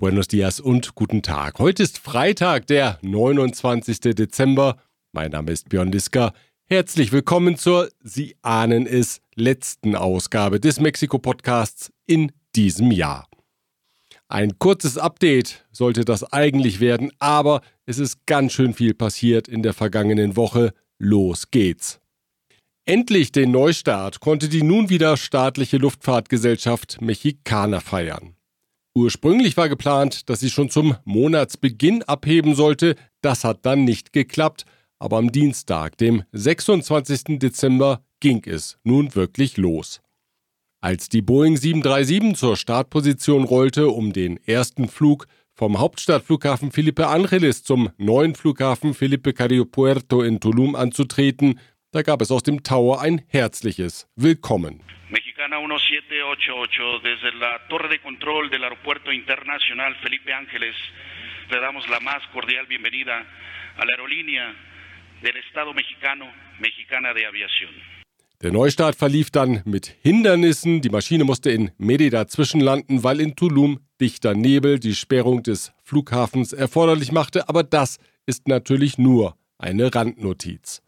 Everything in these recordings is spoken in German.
Buenos dias und guten Tag. Heute ist Freitag, der 29. Dezember. Mein Name ist Björn Liska. Herzlich willkommen zur, Sie ahnen es, letzten Ausgabe des Mexiko-Podcasts in diesem Jahr. Ein kurzes Update sollte das eigentlich werden, aber es ist ganz schön viel passiert in der vergangenen Woche. Los geht's. Endlich den Neustart konnte die nun wieder staatliche Luftfahrtgesellschaft Mexicana feiern. Ursprünglich war geplant, dass sie schon zum Monatsbeginn abheben sollte. Das hat dann nicht geklappt. Aber am Dienstag, dem 26. Dezember, ging es nun wirklich los. Als die Boeing 737 zur Startposition rollte, um den ersten Flug vom Hauptstadtflughafen Felipe Angeles zum neuen Flughafen Felipe Carrillo Puerto in Tulum anzutreten, da gab es aus dem Tower ein herzliches Willkommen. Mexicana 1788 desde la torre de control del Aeropuerto Internacional Felipe Ángeles le damos la más cordial bienvenida a la aerolínea del Estado mexicano, Mexicana de Aviación. Der Neustart verlief dann mit Hindernissen. Die Maschine musste in Merida zwischenlanden, weil in Tulum dichter Nebel die Sperrung des Flughafens erforderlich machte. Aber das ist natürlich nur eine Randnotiz.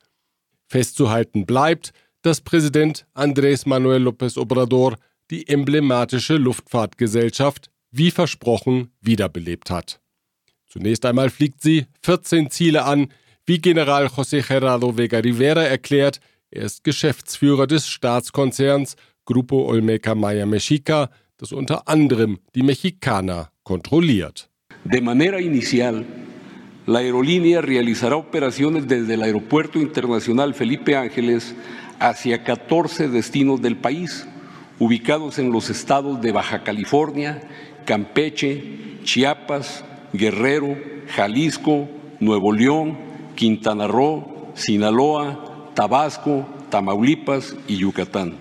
Festzuhalten bleibt, dass Präsident Andrés Manuel López Obrador die emblematische Luftfahrtgesellschaft wie versprochen wiederbelebt hat. Zunächst einmal fliegt sie 14 Ziele an, wie General José Gerardo Vega Rivera erklärt, er ist Geschäftsführer des Staatskonzerns Grupo Olmeca Maya Mexica, das unter anderem die Mexicana kontrolliert. De manera inicial La aerolínea realizará operaciones desde el Aeropuerto Internacional Felipe Ángeles hacia 14 destinos del país, ubicados en los estados de Baja California, Campeche, Chiapas, Guerrero, Jalisco, Nuevo León, Quintana Roo, Sinaloa, Tabasco, Tamaulipas y Yucatán.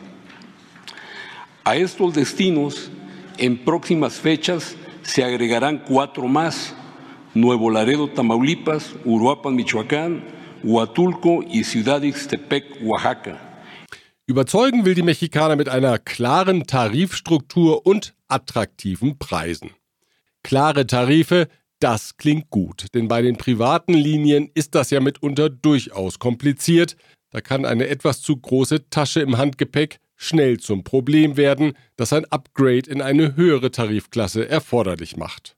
A estos destinos, en próximas fechas, se agregarán cuatro más Nuevo Laredo, Tamaulipas, Uruapan, Michoacán, Huatulco y Ciudad Ixtepec, Oaxaca. Überzeugen will die Mexikaner mit einer klaren Tarifstruktur und attraktiven Preisen. Klare Tarife, das klingt gut, denn bei den privaten Linien ist das ja mitunter durchaus kompliziert. Da kann eine etwas zu große Tasche im Handgepäck schnell zum Problem werden, das ein Upgrade in eine höhere Tarifklasse erforderlich macht.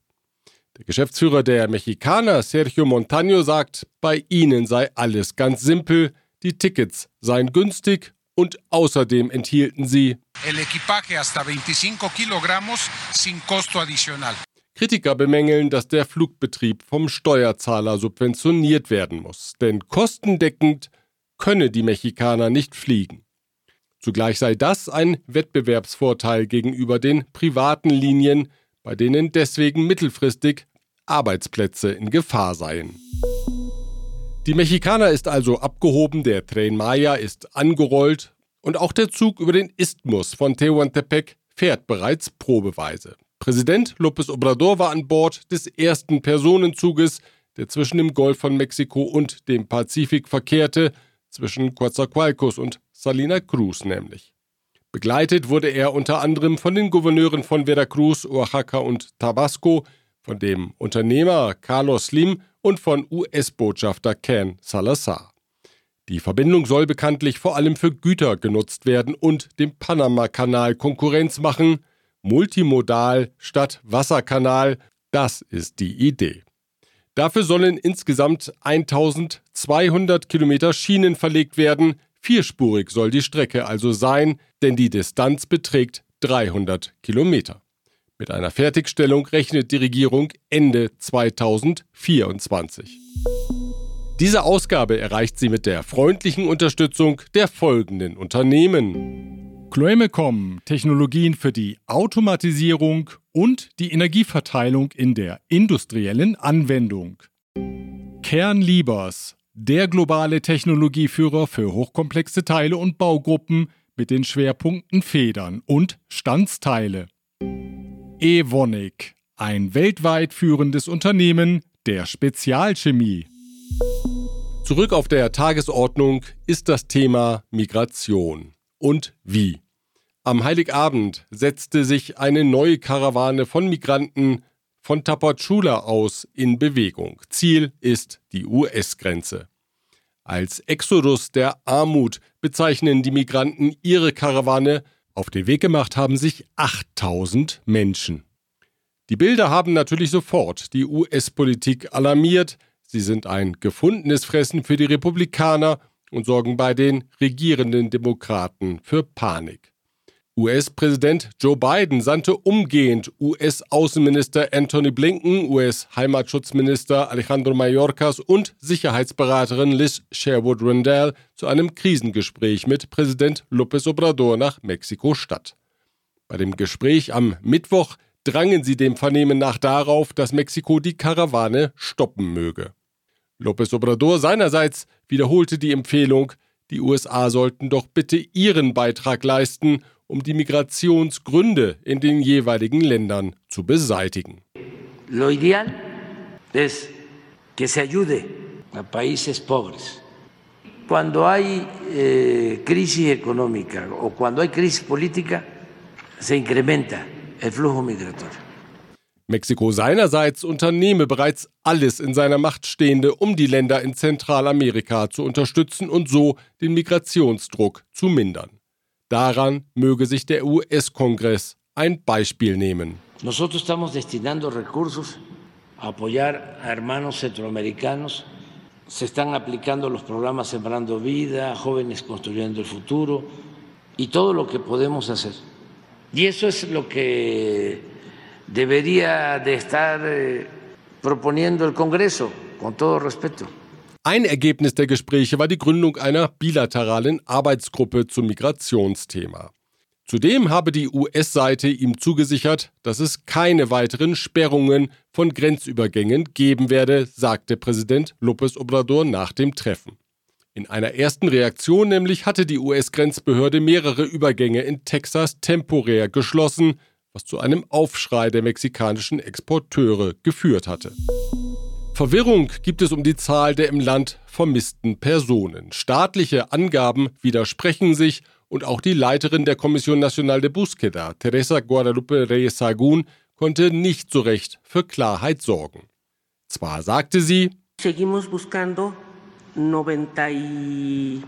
Der Geschäftsführer der Mexikaner, Sergio Montaño, sagt, bei ihnen sei alles ganz simpel, die Tickets seien günstig und außerdem enthielten sie Kritiker bemängeln, dass der Flugbetrieb vom Steuerzahler subventioniert werden muss, denn kostendeckend könne die Mexikaner nicht fliegen. Zugleich sei das ein Wettbewerbsvorteil gegenüber den privaten Linien, bei denen deswegen mittelfristig Arbeitsplätze in Gefahr seien. Die Mexikaner ist also abgehoben, der Tren Maya ist angerollt und auch der Zug über den Isthmus von Tehuantepec fährt bereits probeweise. Präsident López Obrador war an Bord des ersten Personenzuges, der zwischen dem Golf von Mexiko und dem Pazifik verkehrte, zwischen Coatzacoalcos und Salina Cruz nämlich. Begleitet wurde er unter anderem von den Gouverneuren von Veracruz, Oaxaca und Tabasco, von dem Unternehmer Carlos Slim und von US-Botschafter Ken Salazar. Die Verbindung soll bekanntlich vor allem für Güter genutzt werden und dem Panama-Kanal Konkurrenz machen. Multimodal statt Wasserkanal, das ist die Idee. Dafür sollen insgesamt 1200 Kilometer Schienen verlegt werden, Vierspurig soll die Strecke also sein, denn die Distanz beträgt 300 Kilometer. Mit einer Fertigstellung rechnet die Regierung Ende 2024. Diese Ausgabe erreicht sie mit der freundlichen Unterstützung der folgenden Unternehmen. Chloemecom, Technologien für die Automatisierung und die Energieverteilung in der industriellen Anwendung. Kernliebers, der globale Technologieführer für hochkomplexe Teile und Baugruppen mit den Schwerpunkten Federn und Standsteile. Evonik, ein weltweit führendes Unternehmen der Spezialchemie. Zurück auf der Tagesordnung ist das Thema Migration. Und wie? Am Heiligabend setzte sich eine neue Karawane von Migranten von Tapachula aus in Bewegung. Ziel ist die US-Grenze. Als Exodus der Armut bezeichnen die Migranten ihre Karawane. Auf den Weg gemacht haben sich 8000 Menschen. Die Bilder haben natürlich sofort die US-Politik alarmiert. Sie sind ein gefundenes Fressen für die Republikaner und sorgen bei den regierenden Demokraten für Panik. US-Präsident Joe Biden sandte umgehend US-Außenminister Anthony Blinken, US-Heimatschutzminister Alejandro Mayorkas und Sicherheitsberaterin Liz Sherwood Randall zu einem Krisengespräch mit Präsident López Obrador nach Mexiko-Stadt. Bei dem Gespräch am Mittwoch drangen sie dem Vernehmen nach darauf, dass Mexiko die Karawane stoppen möge. López Obrador seinerseits wiederholte die Empfehlung, die USA sollten doch bitte ihren Beitrag leisten, um die Migrationsgründe in den jeweiligen Ländern zu beseitigen. Lo ideal es que se ayude a países pobres. Cuando hay eh, crisis económica o cuando hay crisis política, se incrementa el flujo migratorio. Mexiko seinerseits unternehme bereits alles in seiner Macht Stehende, um die Länder in Zentralamerika zu unterstützen und so den Migrationsdruck zu mindern. Daran möge sich der US-Kongress ein Beispiel nehmen. Nosotros estamos destinando recursos a apoyar a hermanos centroamericanos. Se están aplicando los programas Sembrando Vida, Jóvenes Construyendo el Futuro y todo lo que podemos hacer. Y eso es lo que debería de estar eh, proponiendo el Congreso, con todo respeto. Ein Ergebnis der Gespräche war die Gründung einer bilateralen Arbeitsgruppe zum Migrationsthema. Zudem habe die US-Seite ihm zugesichert, dass es keine weiteren Sperrungen von Grenzübergängen geben werde, sagte Präsident López Obrador nach dem Treffen. In einer ersten Reaktion nämlich hatte die US-Grenzbehörde mehrere Übergänge in Texas temporär geschlossen, was zu einem Aufschrei der mexikanischen Exporteure geführt hatte. Verwirrung gibt es um die Zahl der im Land vermissten Personen. Staatliche Angaben widersprechen sich und auch die Leiterin der Kommission Nacional de Búsqueda, Teresa Guadalupe Reyes Sagún, konnte nicht so recht für Klarheit sorgen. Zwar sagte sie, Seguimos buscando 92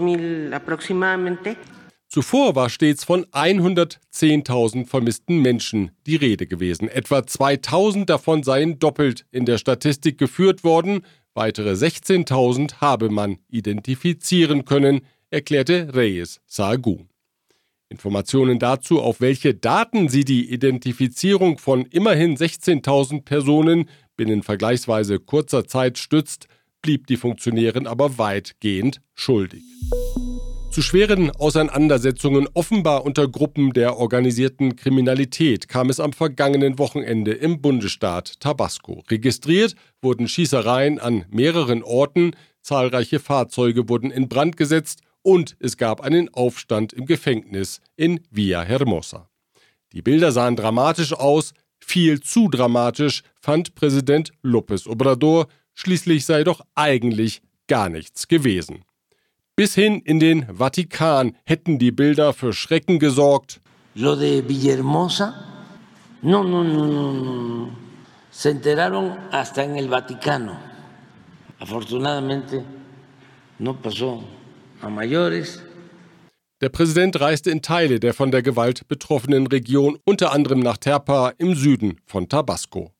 mil aproximadamente. Zuvor war stets von 110.000 vermissten Menschen die Rede gewesen. Etwa 2.000 davon seien doppelt in der Statistik geführt worden. Weitere 16.000 habe man identifizieren können, erklärte Reyes Saagun. Informationen dazu, auf welche Daten sie die Identifizierung von immerhin 16.000 Personen binnen vergleichsweise kurzer Zeit stützt, blieb die Funktionärin aber weitgehend schuldig. Zu schweren Auseinandersetzungen offenbar unter Gruppen der organisierten Kriminalität kam es am vergangenen Wochenende im Bundesstaat Tabasco. Registriert wurden Schießereien an mehreren Orten, zahlreiche Fahrzeuge wurden in Brand gesetzt und es gab einen Aufstand im Gefängnis in Villa Hermosa. Die Bilder sahen dramatisch aus, viel zu dramatisch, fand Präsident López Obrador, schließlich sei doch eigentlich gar nichts gewesen. Bis hin in den Vatikan hätten die Bilder für Schrecken gesorgt. Lo de Villahermosa, no, no, no, no, se enteraron hasta en el Vaticano. Afortunadamente no pasó a mayores. Der Präsident reiste in Teile der von der Gewalt betroffenen Region, unter anderem nach Terpa im Süden von Tabasco.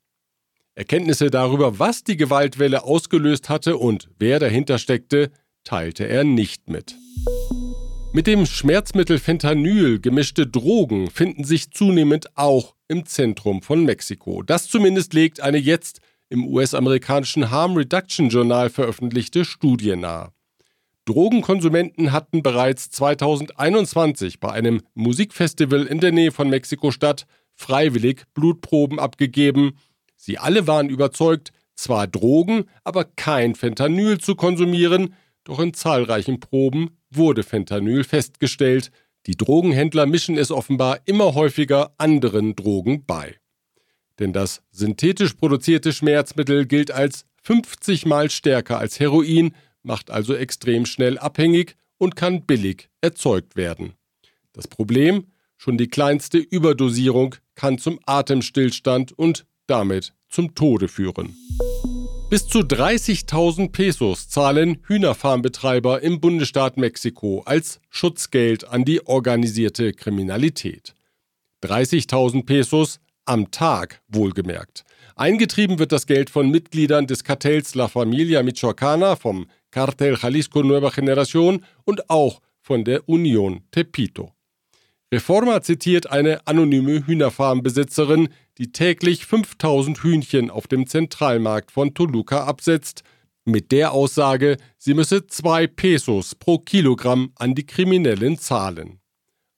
Erkenntnisse darüber, was die Gewaltwelle ausgelöst hatte und wer dahinter steckte, teilte er nicht mit. Mit dem Schmerzmittel Fentanyl gemischte Drogen finden sich zunehmend auch im Zentrum von Mexiko. Das zumindest legt eine jetzt im US-amerikanischen Harm Reduction Journal veröffentlichte Studie nahe. Drogenkonsumenten hatten bereits 2021 bei einem Musikfestival in der Nähe von Mexiko-Stadt freiwillig Blutproben abgegeben. Sie alle waren überzeugt, zwar Drogen, aber kein Fentanyl zu konsumieren, doch in zahlreichen Proben wurde Fentanyl festgestellt. Die Drogenhändler mischen es offenbar immer häufiger anderen Drogen bei. Denn das synthetisch produzierte Schmerzmittel gilt als 50 mal stärker als Heroin, macht also extrem schnell abhängig und kann billig erzeugt werden. Das Problem, Schon die kleinste Überdosierung kann zum Atemstillstand und damit zum Tode führen. Bis zu 30.000 Pesos zahlen Hühnerfarmbetreiber im Bundesstaat Mexiko als Schutzgeld an die organisierte Kriminalität. 30.000 Pesos am Tag, wohlgemerkt. Eingetrieben wird das Geld von Mitgliedern des Kartells La Familia Michoacana, vom Cartel Jalisco Nueva Generación und auch von der Union Tepito. Reforma zitiert eine anonyme Hühnerfarmbesitzerin, die täglich 5000 Hühnchen auf dem Zentralmarkt von Toluca absetzt, mit der Aussage, sie müsse zwei Pesos pro Kilogramm an die Kriminellen zahlen.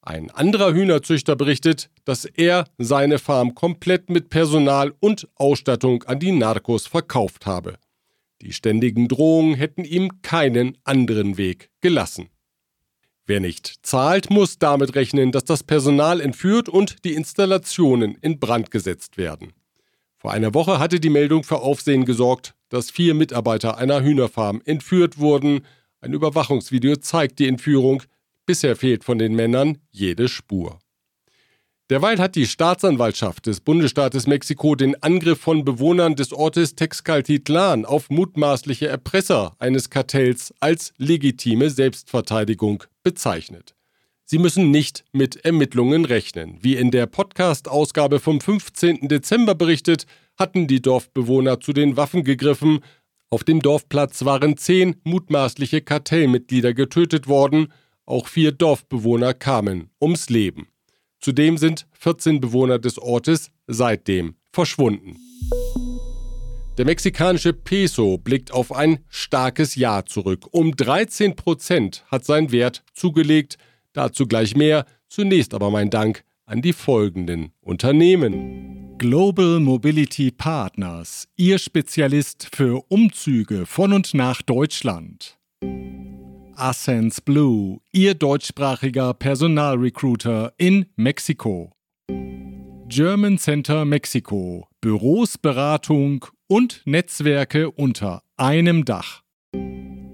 Ein anderer Hühnerzüchter berichtet, dass er seine Farm komplett mit Personal und Ausstattung an die Narcos verkauft habe. Die ständigen Drohungen hätten ihm keinen anderen Weg gelassen. Wer nicht zahlt, muss damit rechnen, dass das Personal entführt und die Installationen in Brand gesetzt werden. Vor einer Woche hatte die Meldung für Aufsehen gesorgt, dass vier Mitarbeiter einer Hühnerfarm entführt wurden. Ein Überwachungsvideo zeigt die Entführung, Bisher fehlt von den Männern jede Spur. Derweil hat die Staatsanwaltschaft des Bundesstaates Mexiko den Angriff von Bewohnern des Ortes Texcaltitlan auf mutmaßliche Erpresser eines Kartells als legitime Selbstverteidigung bezeichnet. Sie müssen nicht mit Ermittlungen rechnen. Wie in der Podcast-Ausgabe vom 15. Dezember berichtet, hatten die Dorfbewohner zu den Waffen gegriffen. Auf dem Dorfplatz waren zehn mutmaßliche Kartellmitglieder getötet worden auch vier Dorfbewohner kamen ums Leben. Zudem sind 14 Bewohner des Ortes seitdem verschwunden. Der mexikanische Peso blickt auf ein starkes Jahr zurück. Um 13 Prozent hat sein Wert zugelegt. Dazu gleich mehr. Zunächst aber mein Dank an die folgenden Unternehmen. Global Mobility Partners, Ihr Spezialist für Umzüge von und nach Deutschland. Ascens Blue, Ihr deutschsprachiger Personalrecruiter in Mexiko. German Center Mexiko, Büros, Beratung und Netzwerke unter einem Dach.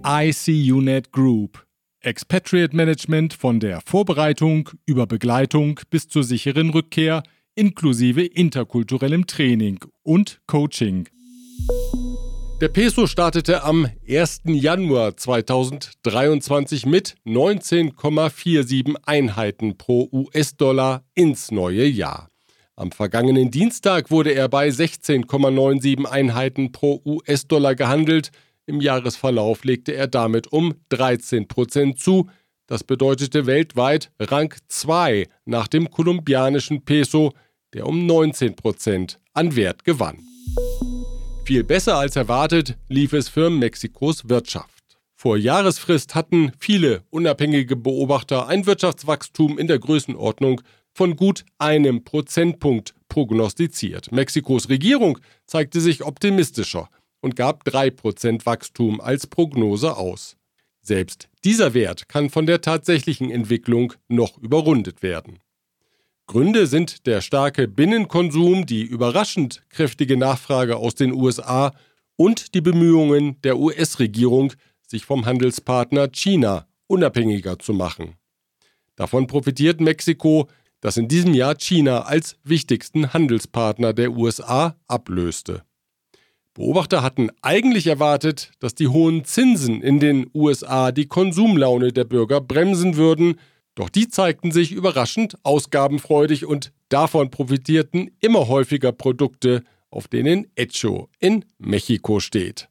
ICUNET Group, Expatriate Management von der Vorbereitung über Begleitung bis zur sicheren Rückkehr inklusive interkulturellem Training und Coaching. Der Peso startete am 1. Januar 2023 mit 19,47 Einheiten pro US-Dollar ins neue Jahr. Am vergangenen Dienstag wurde er bei 16,97 Einheiten pro US-Dollar gehandelt. Im Jahresverlauf legte er damit um 13 Prozent zu. Das bedeutete weltweit Rang 2 nach dem kolumbianischen Peso, der um 19 Prozent an Wert gewann. Viel besser als erwartet lief es für Mexikos Wirtschaft. Vor Jahresfrist hatten viele unabhängige Beobachter ein Wirtschaftswachstum in der Größenordnung von gut einem Prozentpunkt prognostiziert. Mexikos Regierung zeigte sich optimistischer und gab 3% Wachstum als Prognose aus. Selbst dieser Wert kann von der tatsächlichen Entwicklung noch überrundet werden. Gründe sind der starke Binnenkonsum, die überraschend kräftige Nachfrage aus den USA und die Bemühungen der US-Regierung, sich vom Handelspartner China unabhängiger zu machen. Davon profitiert Mexiko, das in diesem Jahr China als wichtigsten Handelspartner der USA ablöste. Beobachter hatten eigentlich erwartet, dass die hohen Zinsen in den USA die Konsumlaune der Bürger bremsen würden, doch die zeigten sich überraschend ausgabenfreudig und davon profitierten immer häufiger Produkte, auf denen Echo in Mexiko steht.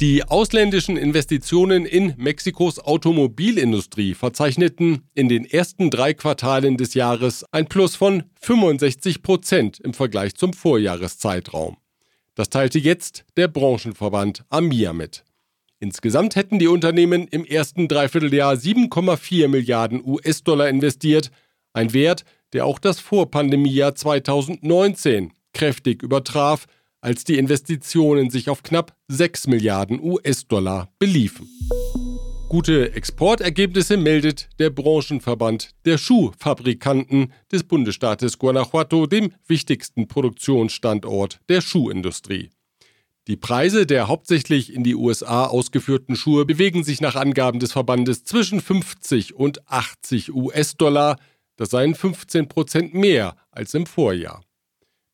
Die ausländischen Investitionen in Mexikos Automobilindustrie verzeichneten in den ersten drei Quartalen des Jahres ein Plus von 65 Prozent im Vergleich zum Vorjahreszeitraum. Das teilte jetzt der Branchenverband AMIA mit. Insgesamt hätten die Unternehmen im ersten Dreivierteljahr 7,4 Milliarden US-Dollar investiert, ein Wert, der auch das Vorpandemiejahr 2019 kräftig übertraf, als die Investitionen sich auf knapp 6 Milliarden US-Dollar beliefen. Gute Exportergebnisse meldet der Branchenverband der Schuhfabrikanten des Bundesstaates Guanajuato, dem wichtigsten Produktionsstandort der Schuhindustrie. Die Preise der hauptsächlich in die USA ausgeführten Schuhe bewegen sich nach Angaben des Verbandes zwischen 50 und 80 US-Dollar. Das seien 15 Prozent mehr als im Vorjahr.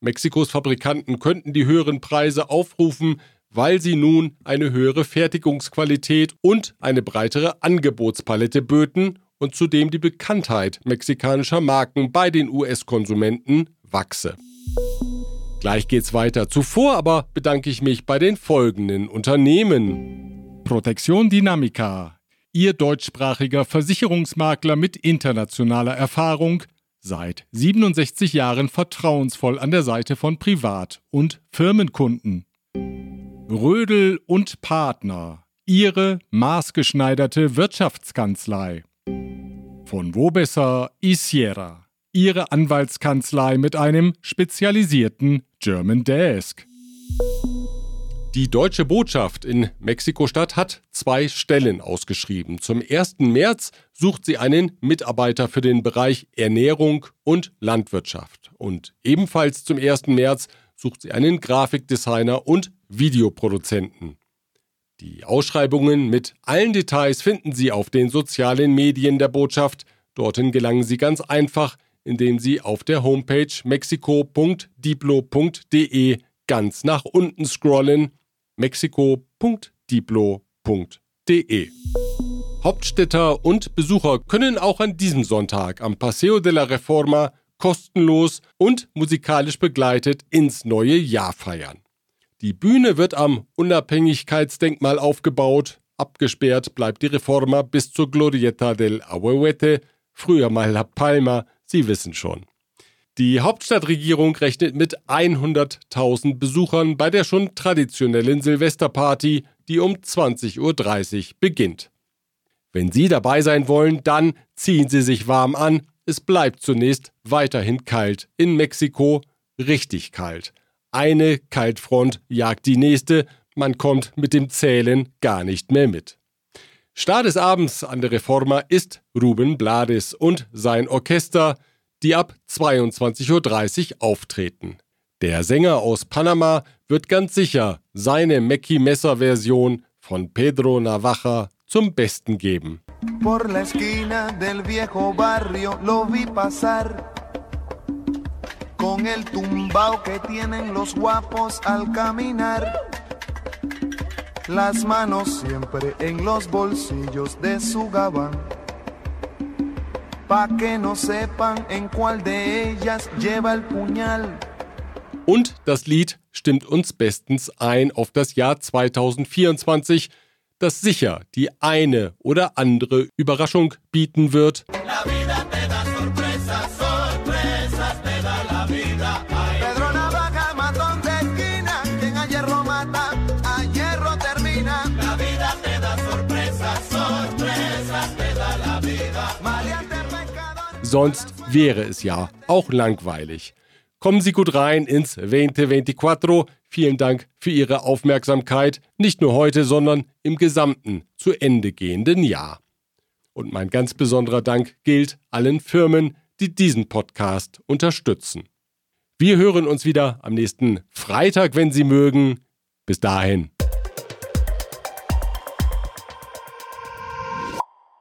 Mexikos Fabrikanten könnten die höheren Preise aufrufen, weil sie nun eine höhere Fertigungsqualität und eine breitere Angebotspalette böten und zudem die Bekanntheit mexikanischer Marken bei den US-Konsumenten wachse. Gleich geht's weiter. Zuvor aber bedanke ich mich bei den folgenden Unternehmen. Protection Dynamica, Ihr deutschsprachiger Versicherungsmakler mit internationaler Erfahrung, seit 67 Jahren vertrauensvoll an der Seite von Privat- und Firmenkunden. Rödel und Partner, Ihre maßgeschneiderte Wirtschaftskanzlei. Von wo besser Isiera, Ihre Anwaltskanzlei mit einem spezialisierten German Desk. Die deutsche Botschaft in Mexiko-Stadt hat zwei Stellen ausgeschrieben. Zum 1. März sucht sie einen Mitarbeiter für den Bereich Ernährung und Landwirtschaft. Und ebenfalls zum 1. März sucht sie einen Grafikdesigner und Videoproduzenten. Die Ausschreibungen mit allen Details finden Sie auf den sozialen Medien der Botschaft. Dorthin gelangen Sie ganz einfach, indem Sie auf der Homepage mexico.diplo.de ganz nach unten scrollen mexico.diplo.de. Hauptstädter und Besucher können auch an diesem Sonntag am Paseo de la Reforma kostenlos und musikalisch begleitet ins neue Jahr feiern. Die Bühne wird am Unabhängigkeitsdenkmal aufgebaut. Abgesperrt bleibt die Reforma bis zur Glorieta del Ahuehuete, früher mal La Palma, Sie wissen schon. Die Hauptstadtregierung rechnet mit 100.000 Besuchern bei der schon traditionellen Silvesterparty, die um 20.30 Uhr beginnt. Wenn Sie dabei sein wollen, dann ziehen Sie sich warm an. Es bleibt zunächst weiterhin kalt in Mexiko, richtig kalt. Eine Kaltfront jagt die nächste, man kommt mit dem Zählen gar nicht mehr mit. Start des Abends an der Reforma ist Ruben Blades und sein Orchester, die ab 22.30 Uhr auftreten. Der Sänger aus Panama wird ganz sicher seine Mackie Messer Version von Pedro Navaja zum Besten geben. Por la esquina del viejo barrio lo vi pasar con el tumbao que tienen los guapos al caminar. Las manos siempre en los bolsillos de su gabán. Pa' que no sepan en cuál de ellas lleva el puñal. Und das Lied stimmt uns bestens ein auf das Jahr 2024, das sicher die eine oder andere Überraschung bieten wird. Sonst wäre es ja auch langweilig. Kommen Sie gut rein ins 2024. Vielen Dank für Ihre Aufmerksamkeit, nicht nur heute, sondern im gesamten zu Ende gehenden Jahr. Und mein ganz besonderer Dank gilt allen Firmen, die diesen Podcast unterstützen. Wir hören uns wieder am nächsten Freitag, wenn Sie mögen. Bis dahin.